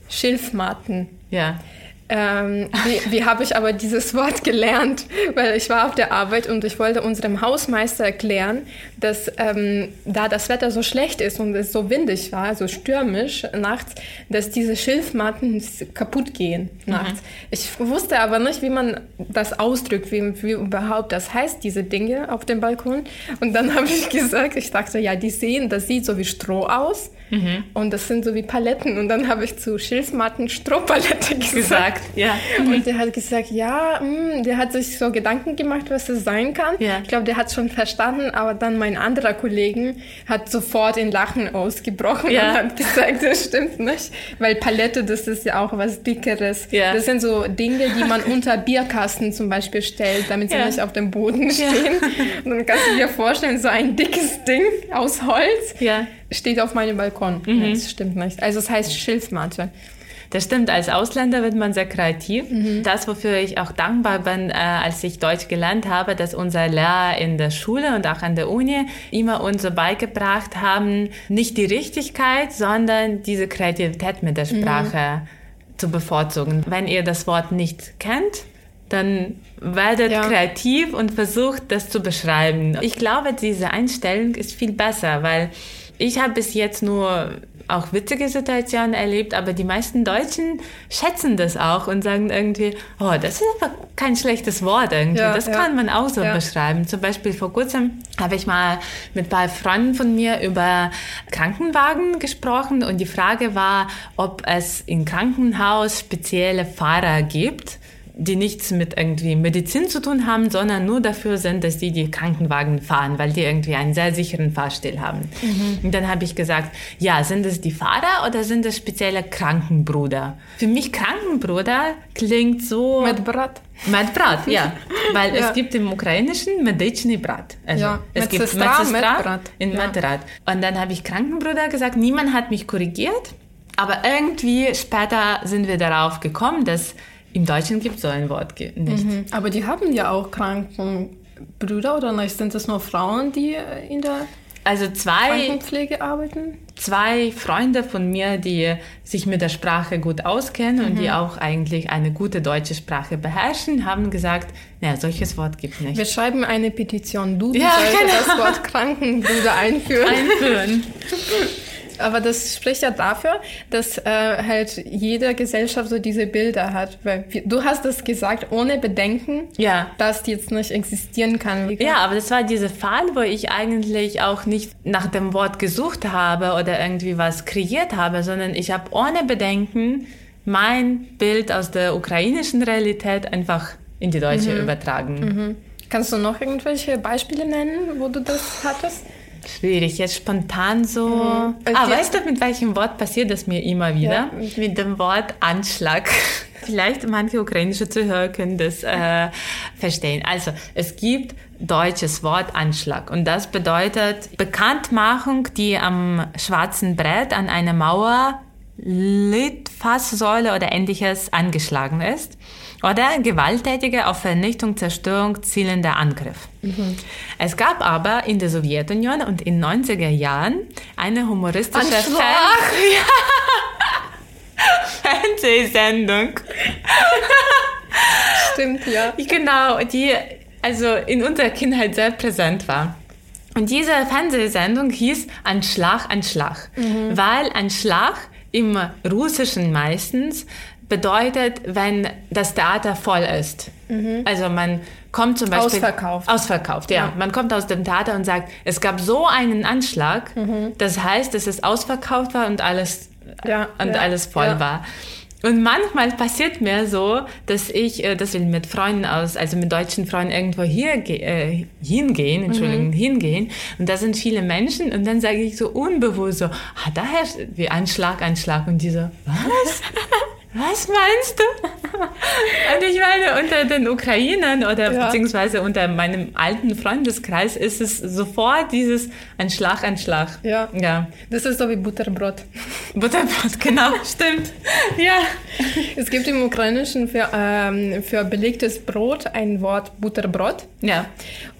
Schilfmatten. Ja. Ähm, wie, wie habe ich aber dieses Wort gelernt? Weil ich war auf der Arbeit und ich wollte unserem Hausmeister erklären, dass ähm, da das Wetter so schlecht ist und es so windig war, so stürmisch nachts, dass diese Schilfmatten kaputt gehen nachts. Mhm. Ich wusste aber nicht, wie man das ausdrückt, wie, wie überhaupt das heißt, diese Dinge auf dem Balkon. Und dann habe ich gesagt, ich dachte, ja, die sehen, das sieht so wie Stroh aus. Mhm. Und das sind so wie Paletten. Und dann habe ich zu Schilfmatten Strohpalette gesagt. Gesagt ja. Und der hat gesagt, ja, mh, mm, der hat sich so Gedanken gemacht, was das sein kann. Ja. Ich glaube, der hat schon verstanden, aber dann mein anderer Kollegen hat sofort in Lachen ausgebrochen ja. und hat gesagt, das stimmt nicht. Weil Palette, das ist ja auch was Dickeres. Ja. Das sind so Dinge, die man unter Bierkasten zum Beispiel stellt, damit sie nicht auf dem Boden stehen. Und dann kannst du dir vorstellen, so ein dickes Ding aus Holz. Ja steht auf meinem Balkon. Mhm. Das stimmt nicht. Also es heißt Schilfmatte. Das stimmt, als Ausländer wird man sehr kreativ. Mhm. Das, wofür ich auch dankbar bin, äh, als ich Deutsch gelernt habe, dass unser Lehrer in der Schule und auch an der Uni immer uns so beigebracht haben, nicht die Richtigkeit, sondern diese Kreativität mit der Sprache mhm. zu bevorzugen. Wenn ihr das Wort nicht kennt, dann werdet ja. kreativ und versucht, das zu beschreiben. Ich glaube, diese Einstellung ist viel besser, weil ich habe bis jetzt nur auch witzige Situationen erlebt, aber die meisten Deutschen schätzen das auch und sagen irgendwie, oh, das ist aber kein schlechtes Wort irgendwie. Ja, das ja. kann man auch so ja. beschreiben. Zum Beispiel vor kurzem habe ich mal mit ein paar Freunden von mir über Krankenwagen gesprochen und die Frage war, ob es im Krankenhaus spezielle Fahrer gibt die nichts mit irgendwie Medizin zu tun haben, sondern nur dafür sind, dass die die Krankenwagen fahren, weil die irgendwie einen sehr sicheren Fahrstil haben. Mhm. Und dann habe ich gesagt, ja, sind es die Fahrer oder sind es spezielle Krankenbruder? Für mich Krankenbruder klingt so... Mit Brat. Mit Brat, ja. Weil ja. es gibt im Ukrainischen Medicny Brat. Also ja, es gibt Medsestra in ja. Medbrat. Und dann habe ich Krankenbruder gesagt, niemand hat mich korrigiert, aber irgendwie später sind wir darauf gekommen, dass im Deutschen gibt es so ein Wort nicht. Mhm. Aber die haben ja auch Krankenbrüder oder nicht? Sind das nur Frauen, die in der also zwei, Krankenpflege arbeiten? Zwei Freunde von mir, die sich mit der Sprache gut auskennen mhm. und die mhm. auch eigentlich eine gute deutsche Sprache beherrschen, haben gesagt, naja, solches Wort gibt es nicht. Wir schreiben eine Petition. Du ja, genau. das Wort Krankenbrüder einführen. Einführen. Aber das spricht ja dafür, dass äh, halt jede Gesellschaft so diese Bilder hat. Weil du hast es gesagt, ohne Bedenken, ja. dass die jetzt nicht existieren kann. Ja, aber das war dieser Fall, wo ich eigentlich auch nicht nach dem Wort gesucht habe oder irgendwie was kreiert habe, sondern ich habe ohne Bedenken mein Bild aus der ukrainischen Realität einfach in die deutsche mhm. übertragen. Mhm. Kannst du noch irgendwelche Beispiele nennen, wo du das hattest? Schwierig, jetzt spontan so. Mhm. Ah, weißt du, mit welchem Wort passiert das mir immer wieder? Ja. Mit dem Wort Anschlag. Vielleicht manche ukrainische Zuhörer können das äh, verstehen. Also, es gibt deutsches Wort Anschlag und das bedeutet Bekanntmachung, die am schwarzen Brett an einer Mauer, Litfaßsäule oder ähnliches angeschlagen ist. Oder gewalttätige auf Vernichtung, Zerstörung zielender Angriff. Mhm. Es gab aber in der Sowjetunion und in 90er Jahren eine humoristische Fan Fernsehsendung. Stimmt, ja. Genau, die also in unserer Kindheit sehr präsent war. Und diese Fernsehsendung hieß Anschlag, Anschlag, mhm. weil Anschlag im Russischen meistens bedeutet, wenn das Theater voll ist. Mhm. Also man kommt zum Beispiel... Ausverkauft. Ausverkauft, ja. ja. Man kommt aus dem Theater und sagt, es gab so einen Anschlag, mhm. das heißt, dass es ausverkauft war und alles, ja, und ja, alles voll war. Und manchmal passiert mir so, dass ich, äh, dass wir mit Freunden aus, also mit deutschen Freunden irgendwo hier äh, hingehen, Entschuldigung, mhm. hingehen. Und da sind viele Menschen und dann sage ich so unbewusst so, ah, da herrscht wie Anschlag, Anschlag. Und die so, was? was meinst du? Und ich meine, unter den Ukrainern oder ja. beziehungsweise unter meinem alten Freundeskreis ist es sofort dieses ein Schlag, ein Schlag. Ja. ja. Das ist so wie Butterbrot. Butterbrot, genau, stimmt. Ja. Es gibt im Ukrainischen für, ähm, für belegtes Brot ein Wort Butterbrot. Ja.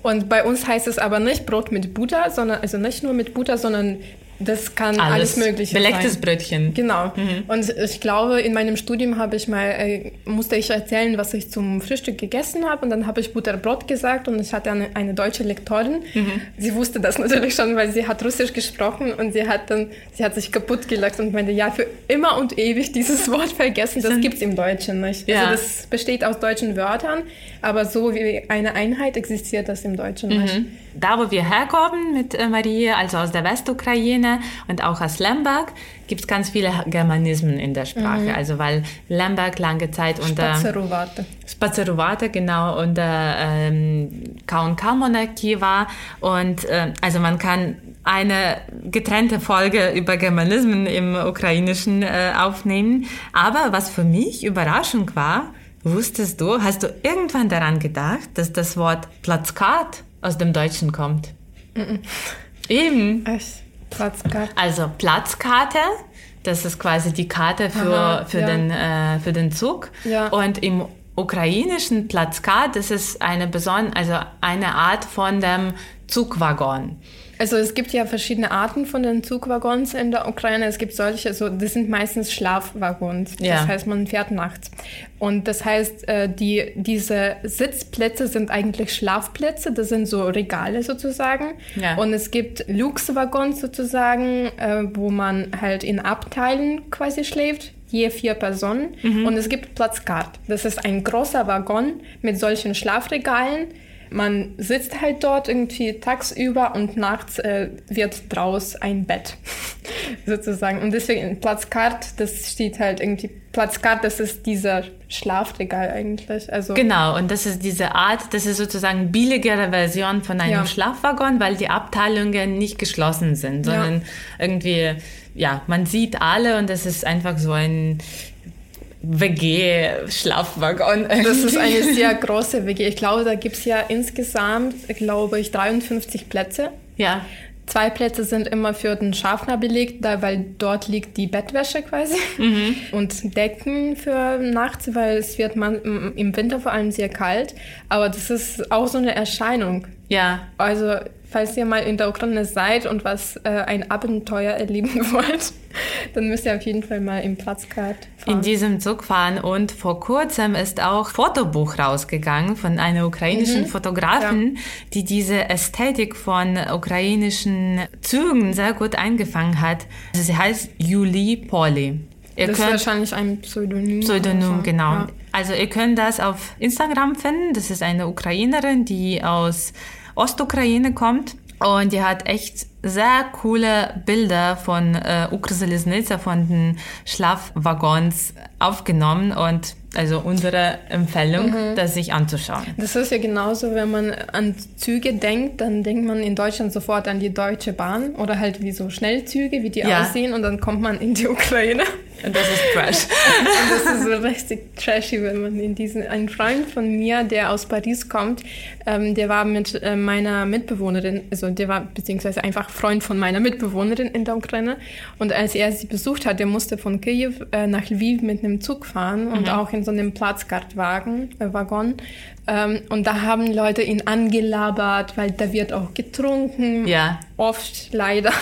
Und bei uns heißt es aber nicht Brot mit Butter, sondern, also nicht nur mit Butter, sondern Das kann alles, alles Mögliche Belegtes sein. Brötchen. Genau. Mhm. Und ich glaube, in meinem Studium habe ich mal, äh, musste ich erzählen, was ich zum Frühstück gegessen habe. Und dann habe ich Butterbrot gesagt und ich hatte eine, eine deutsche Lektorin. Mhm. Sie wusste das natürlich schon, weil sie hat Russisch gesprochen und sie hat dann, sie hat sich kaputt gelacht und meinte, ja, für immer und ewig dieses Wort vergessen, das gibt es im Deutschen nicht. Ja. Also das besteht aus deutschen Wörtern, aber so wie eine Einheit existiert das im Deutschen mhm. nicht. Da, wo wir herkommen mit äh, Marie, also aus der Westukraine und auch aus Lemberg, gibt es ganz viele Germanismen in der Sprache. Mhm. Also weil Lemberg lange Zeit unter Spacerowate, Spacerowate genau unter ähm, K&K-Monarchie war und äh, also man kann eine getrennte Folge über Germanismen im Ukrainischen äh, aufnehmen. Aber was für mich Überraschung war, wusstest du, hast du irgendwann daran gedacht, dass das Wort Platzkart aus dem Deutschen kommt. Mhm. Eben. Echt? Platzkarte. Also Platzkarte, das ist quasi die Karte für, Aha, für, ja. den, äh, für den Zug. Ja. Und im ukrainischen Platzkart, das ist eine besondere, also eine Art von dem Zugwaggon. Also es gibt ja verschiedene Arten von den Zugwaggons in der Ukraine. Es gibt solche, also das sind meistens Schlafwaggons. Ja. Das heißt, man fährt nachts. Und das heißt, äh, die, diese Sitzplätze sind eigentlich Schlafplätze. Das sind so Regale sozusagen. Ja. Und es gibt Luxwaggons sozusagen, äh, wo man halt in Abteilen quasi schläft je vier Personen. Mhm. Und es gibt Platzkart. Das ist ein großer Waggon mit solchen Schlafregalen man sitzt halt dort irgendwie tagsüber und nachts äh, wird draus ein Bett sozusagen. Und deswegen Platzkart, das steht halt irgendwie, Platzkart, das ist dieser Schlafregal eigentlich. Also genau, und das ist diese Art, das ist sozusagen billigere Version von einem ja. Schlafwaggon, weil die Abteilungen nicht geschlossen sind, sondern ja. irgendwie, ja, man sieht alle und das ist einfach so ein WG-Schlafwaggon. Das ist eine sehr große WG. Ich glaube, da gibt es ja insgesamt, glaube ich, 53 Plätze. Ja. Zwei Plätze sind immer für den Schafner belegt, da, weil dort liegt die Bettwäsche quasi. Mhm. Und Decken für nachts, weil es wird man, im Winter vor allem sehr kalt. Aber das ist auch so eine Erscheinung. Ja. Also falls ihr mal in der Ukraine seid und was äh, ein Abenteuer erleben wollt, dann müsst ihr auf jeden Fall mal im Platzkart fahren. In diesem Zug fahren. Und vor kurzem ist auch Fotobuch rausgegangen von einer ukrainischen mhm. Fotografin, ja. die diese Ästhetik von ukrainischen Zügen sehr gut eingefangen hat. Also sie heißt Julie Poli. Ihr das ist wahrscheinlich ein Pseudonym. Pseudonym, genau. Ja. Also ihr könnt das auf Instagram finden. Das ist eine Ukrainerin, die aus Ostukraine kommt. Und die hat echt sehr coole Bilder von äh, Ukrzaliznica, von den Schlafwaggons aufgenommen und also unsere Empfehlung, mhm. das sich anzuschauen. Das ist ja genauso, wenn man an Züge denkt, dann denkt man in Deutschland sofort an die Deutsche Bahn oder halt wie so Schnellzüge, wie die ja. aussehen und dann kommt man in die Ukraine. Und das ist Trash. und das ist so richtig trashy, wenn man in diesen. Ein Freund von mir, der aus Paris kommt, ähm, der war mit äh, meiner Mitbewohnerin, also der war beziehungsweise einfach Freund von meiner Mitbewohnerin in der Ukraine. Und als er sie besucht hat, der musste von Kiew äh, nach Lviv mit einem Zug fahren und mhm. auch in so einem Platzkartwagen, äh, Waggon. Ähm, und da haben Leute ihn angelabert, weil da wird auch getrunken. Ja. Oft leider.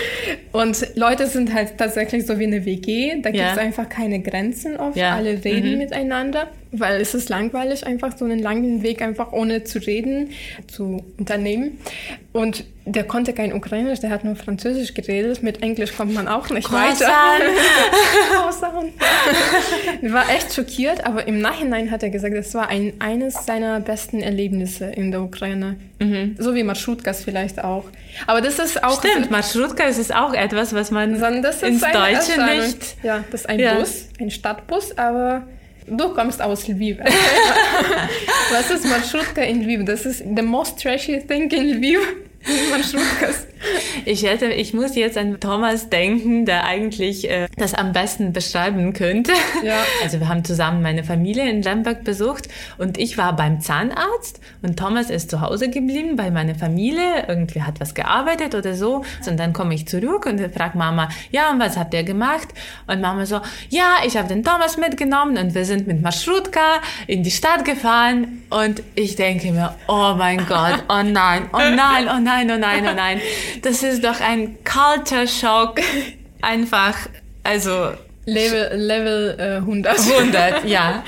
Und Leute sind halt tatsächlich so wie eine WG. Da gibt es einfach keine Grenzen oft. Ja. Alle reden mhm. miteinander weil es ist langweilig, einfach so einen langen Weg einfach ohne zu reden zu unternehmen. Und der konnte kein Ukrainisch, der hat nur Französisch geredet. Mit Englisch kommt man auch nicht Croissant. weiter. war echt schockiert, aber im Nachhinein hat er gesagt, es war ein, eines seiner besten Erlebnisse in der Ukraine. Mhm. So wie Marschrutkas vielleicht auch. Aber das ist auch... Stimmt, Marschrutkas ist auch etwas, was man ins Deutsche nicht... Ja, das ist ein ja. Bus, ein Stadtbus, aber Du kommst aus Lviv. Was ist Marschrutka in Lviv? Das ist the most trashy thing in Lviv. Marschrutkas. Ich, hätte, ich muss jetzt an Thomas denken, der eigentlich äh, das am besten beschreiben könnte. Ja. Also wir haben zusammen meine Familie in Lemberg besucht und ich war beim Zahnarzt und Thomas ist zu Hause geblieben bei meiner Familie. Irgendwie hat was gearbeitet oder so. Und dann komme ich zurück und frage Mama, ja, und was habt ihr gemacht? Und Mama so, ja, ich habe den Thomas mitgenommen und wir sind mit Marschrutka in die Stadt gefahren. Und ich denke mir, oh mein Gott, oh nein, oh nein, oh nein, oh nein, oh nein. Das ist doch ein Culture Shock. Einfach, also Level, Level äh, 100. 100, ja.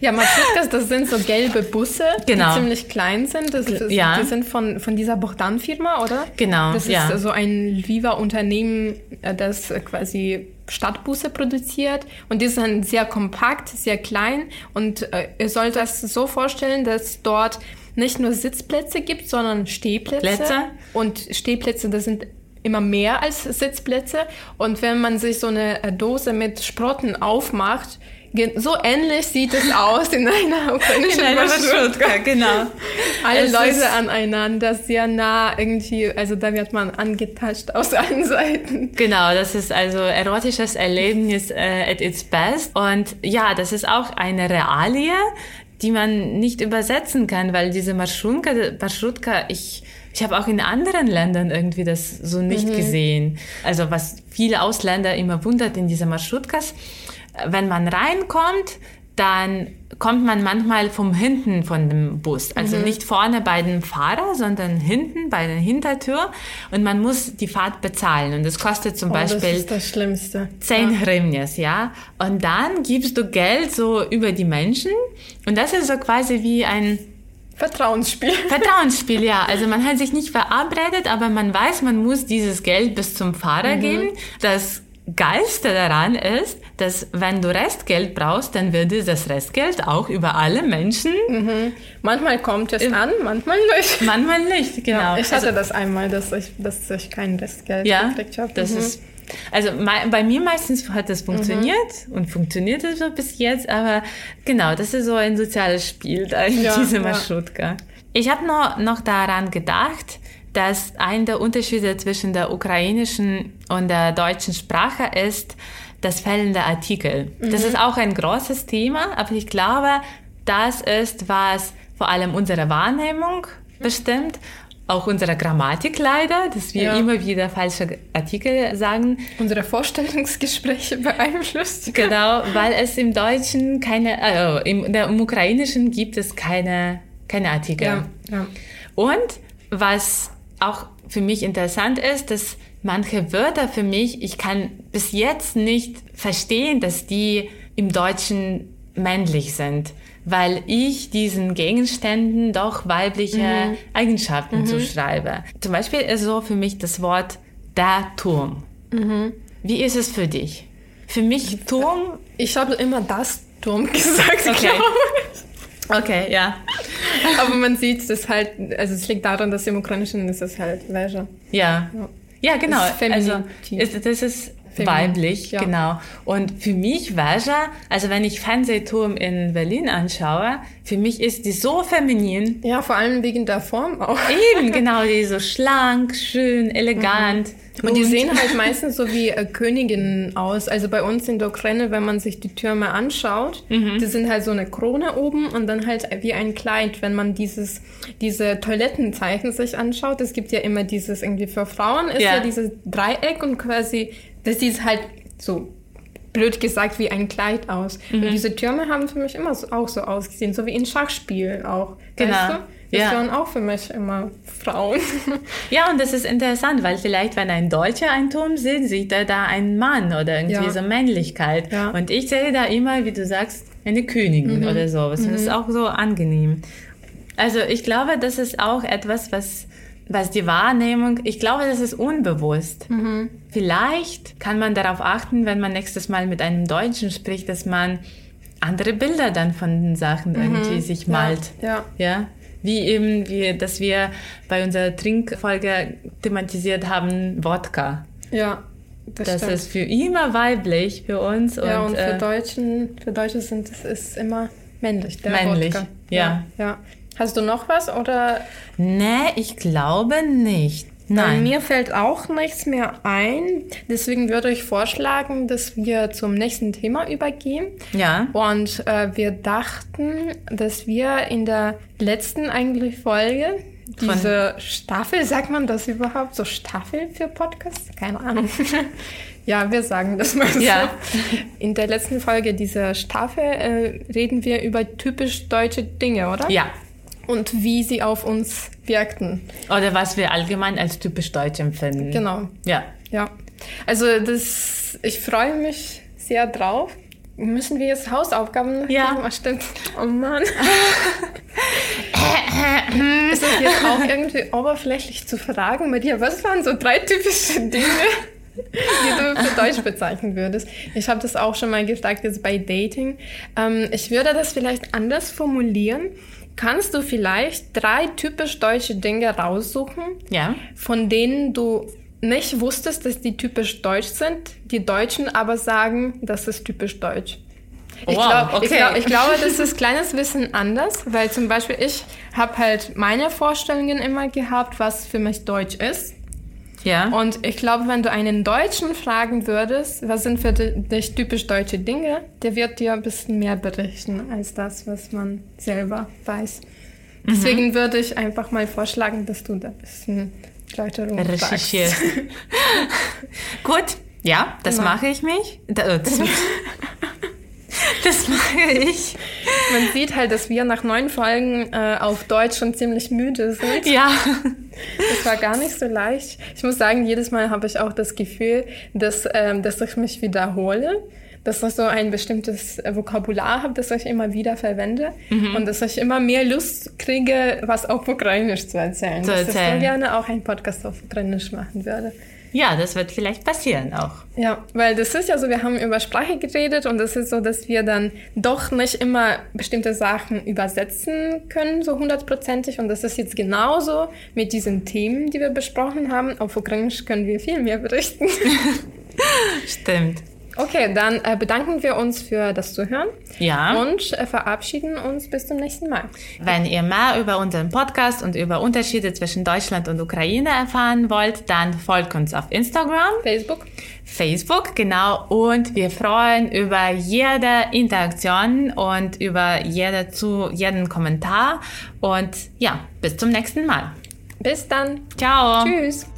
Ja, Matrutkas, das sind so gelbe Busse, Genau. die ziemlich klein sind. Das, das, Ja. Die sind von, von dieser Bogdan-Firma, oder? Genau, Das ist ja. so ein Lviva-Unternehmen, äh, das quasi Stadtbusse produziert. Und die sind sehr kompakt, sehr klein. Und äh, ihr sollt das so vorstellen, dass dort nicht nur Sitzplätze gibt, sondern Stehplätze. Plätze. Und Stehplätze, das sind immer mehr als Sitzplätze. Und wenn man sich so eine Dose mit Sprotten aufmacht, so ähnlich sieht es aus in einer ukrainischen In einer Marschrutka. Genau. Alle Es Leute aneinander, sehr nah irgendwie, also da wird man angetascht aus allen Seiten. Genau, das ist also erotisches Erlebnis äh, at its best. Und ja, das ist auch eine Realie, die man nicht übersetzen kann, weil diese Marschrutka, Marschrutka ich, ich habe auch in anderen Ländern irgendwie das so nicht gesehen. Also was viele Ausländer immer wundert in diese Marschrutkas, wenn man reinkommt, dann kommt man manchmal vom hinten von dem Bus. Also nicht vorne bei dem Fahrer, sondern hinten bei der Hintertür. Und man muss die Fahrt bezahlen. Und das kostet zum Oh, das Beispiel ist das Schlimmste. 10 Hryvnias, ja. Und dann gibst du Geld so über die Menschen. Und das ist so quasi wie ein Vertrauensspiel. Vertrauensspiel, ja. Also man hat sich nicht verabredet, aber man weiß, man muss dieses Geld bis zum Fahrer geben. Das Geilste daran ist, dass wenn du Restgeld brauchst, dann wird dieses Restgeld auch über alle Menschen, Manchmal kommt es an, manchmal nicht. manchmal nicht, genau. Ich hatte das einmal, dass ich, dass ich kein Restgeld Ja, gekriegt habe. das Mhm. ist. Also bei mir meistens hat das funktioniert und funktioniert es so bis jetzt, aber genau, das ist so ein soziales Spiel da in Ja, diesem ja. Marschrutka. Ich habe noch, noch daran gedacht, dass ein der Unterschiede zwischen der ukrainischen und der deutschen Sprache ist das fehlende Artikel. Das Mhm. ist auch ein großes Thema, aber ich glaube, das ist, was vor allem unsere Wahrnehmung bestimmt, auch unsere Grammatik leider, dass wir Ja. immer wieder falsche Artikel sagen. Unsere Vorstellungsgespräche beeinflusst. Genau, weil es im Deutschen keine, äh, im, der, im Ukrainischen gibt es keine, keine Artikel. Ja, ja. Und was auch für mich interessant ist, dass manche Wörter für mich, ich kann bis jetzt nicht verstehen, dass die im Deutschen männlich sind, weil ich diesen Gegenständen doch weibliche Eigenschaften zuschreibe. Zum Beispiel ist so für mich das Wort der Turm. Wie ist es für dich? Für mich Turm Ich habe immer das Turm gesagt, Okay. Okay, ja. Aber man sieht es halt, also es liegt daran, dass im Ukrainischen ist es halt Veja. Ja. Ja, genau. Das also, ist, das ist weiblich, ja. genau. Und für mich Veja, also wenn ich Fernsehturm in Berlin anschaue, für mich ist die so feminin. Ja, vor allem wegen der Form auch. Eben, genau, die ist so schlank, schön, elegant. Und die sehen halt meistens so wie äh, Königinnen aus. Also bei uns in der Ukraine, wenn man sich die Türme anschaut, die sind halt so eine Krone oben und dann halt wie ein Kleid. Wenn man dieses, diese Toilettenzeichen sich anschaut, es gibt ja immer dieses irgendwie für Frauen ist Ja. ja, dieses Dreieck und quasi, das sieht halt so blöd gesagt wie ein Kleid aus. Und diese Türme haben für mich immer so, auch so ausgesehen, so wie in Schachspielen auch. Genau. Weißt du? Das Ja. waren auch für mich immer Frauen. Ja, und das ist interessant, weil vielleicht, wenn ein Deutscher einen Turm sieht, sieht er da einen Mann oder irgendwie Ja. so Männlichkeit. Ja. Mhm. Und ich sehe da immer, wie du sagst, eine Königin oder sowas. Und das ist auch so angenehm. Also ich glaube, das ist auch etwas, was, was die Wahrnehmung, ich glaube, das ist unbewusst. Mhm. Vielleicht kann man darauf achten, wenn man nächstes Mal mit einem Deutschen spricht, dass man andere Bilder dann von den Sachen irgendwie sich malt. Mhm. Ja. Ja, wie eben, wie, dass wir bei unserer Trinkfolge thematisiert haben, Wodka. Ja, das, Das stimmt. ist für immer weiblich für uns. ja, und für äh, Deutschen, für Deutsche sind es ist immer männlich, der Männlich, Wodka. ja. ja. ja. Hast du noch was oder? nee, ich glaube nicht. Nein. mir fällt auch nichts mehr ein. Deswegen würde ich vorschlagen, dass wir zum nächsten Thema übergehen. Ja. Und äh, wir dachten, dass wir in der letzten eigentlich Folge diese Staffel, sagt man das überhaupt? So Staffel für Podcasts? Keine Ahnung. ja, wir sagen das mal so. Ja. In der letzten Folge dieser Staffel äh, reden wir über typisch deutsche Dinge, oder? Ja. Und wie sie auf uns wirkten. Oder was wir allgemein als typisch deutsch empfinden. Genau. Ja. Ja. Also das, ich freue mich sehr drauf. Müssen wir jetzt Hausaufgaben Ja. machen? Stimmt. Oh Mann. ist es jetzt auch irgendwie oberflächlich zu fragen, Maria, was waren so drei typische Dinge, die du für Deutsch bezeichnen würdest? Ich habe das auch schon mal gefragt jetzt bei Dating. Ähm, ich würde das vielleicht anders formulieren. Kannst du vielleicht drei typisch deutsche Dinge raussuchen, Ja. von denen du nicht wusstest, dass die typisch deutsch sind, die Deutschen aber sagen, das ist typisch deutsch. Ich, Wow, glaub, ich, okay. glaub, ich glaube, das ist kleines bisschen anders, weil zum Beispiel ich habe halt meine Vorstellungen immer gehabt, was für mich deutsch ist. Ja. Und ich glaube, wenn du einen Deutschen fragen würdest, was sind für dich typisch deutsche Dinge, der wird dir ein bisschen mehr berichten als das, was man selber weiß. Deswegen würde ich einfach mal vorschlagen, dass du da ein bisschen Erläuterung Recherchiert. sagst. Gut. Ja, das Genau. mache ich mich. Da- äh, Das, das mache ich. Man sieht halt, dass wir nach neun Folgen äh, auf Deutsch schon ziemlich müde sind. Ja. Das war gar nicht so leicht. Ich muss sagen, jedes Mal habe ich auch das Gefühl, dass, ähm, dass ich mich wiederhole, dass ich so ein bestimmtes Vokabular habe, das ich immer wieder verwende Mhm. und dass ich immer mehr Lust kriege, was auf Ukrainisch zu erzählen. Zu Dass ich erzählen. so gerne auch einen Podcast auf Ukrainisch machen würde. Ja, das wird vielleicht passieren auch. Ja, weil das ist ja so, wir haben über Sprache geredet und es ist so, dass wir dann doch nicht immer bestimmte Sachen übersetzen können, so hundertprozentig. Und das ist jetzt genauso mit diesen Themen, die wir besprochen haben. Auf Ukrainisch können wir viel mehr berichten. Stimmt. Okay, dann äh, bedanken wir uns für das Zuhören Ja. und äh, verabschieden uns bis zum nächsten Mal. Wenn ihr mehr über unseren Podcast und über Unterschiede zwischen Deutschland und Ukraine erfahren wollt, dann folgt uns auf Instagram, Facebook. Facebook, genau. Und wir freuen über jede Interaktion und über jede zu, jeden Kommentar. Und ja, bis zum nächsten Mal. Bis dann. Ciao. Tschüss.